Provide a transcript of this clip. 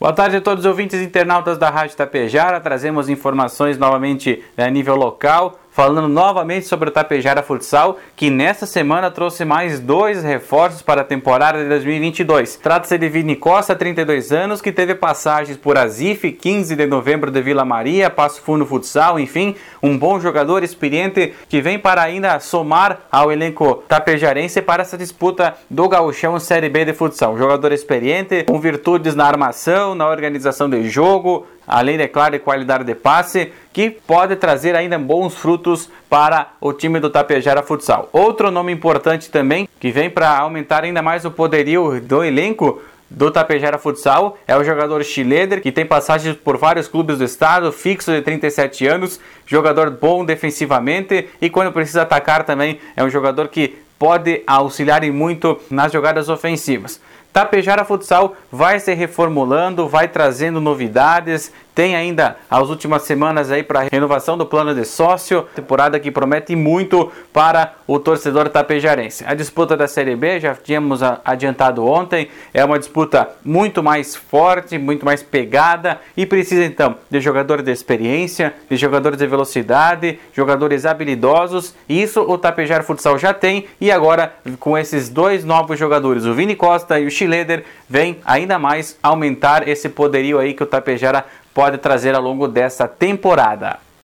Boa tarde a todos os ouvintes internautas da Rádio Tapejara. Trazemos informações novamente eh, a nível local falando novamente sobre o Tapejara Futsal, que nesta semana trouxe mais dois reforços para a temporada de 2022. Trata-se de Vini Costa, 32 anos, que teve passagens por Azif, 15 de novembro de Vila Maria, Passo Fundo Futsal, enfim, um bom jogador experiente que vem para ainda somar ao elenco tapejarense para essa disputa do Gauchão Série B de futsal. Um jogador experiente, com virtudes na armação, na organização de jogo, além, é claro, de qualidade de passe, que pode trazer ainda bons frutos para o time do Tapejara Futsal. Outro nome importante também, que vem para aumentar ainda mais o poderio do elenco, do Tapejara Futsal é o jogador Schileder, que tem passagens por vários clubes do estado, fixo de 37 anos, jogador bom defensivamente e quando precisa atacar também é um jogador que pode auxiliar muito nas jogadas ofensivas. Tapejara Futsal vai se reformulando, vai trazendo novidades, tem ainda as últimas semanas aí para renovação do plano de sócio, temporada que promete muito para o torcedor tapejarense. A disputa da Série B, já tínhamos adiantado ontem, é uma disputa muito mais forte, muito mais pegada e precisa então de jogadores de experiência, de jogadores de velocidade, jogadores habilidosos. Isso o Tapejara Futsal já tem e agora com esses dois novos jogadores, o Vini Costa e o Schileder, vem ainda mais aumentar esse poderio aí que o Tapejara pode trazer ao longo dessa temporada.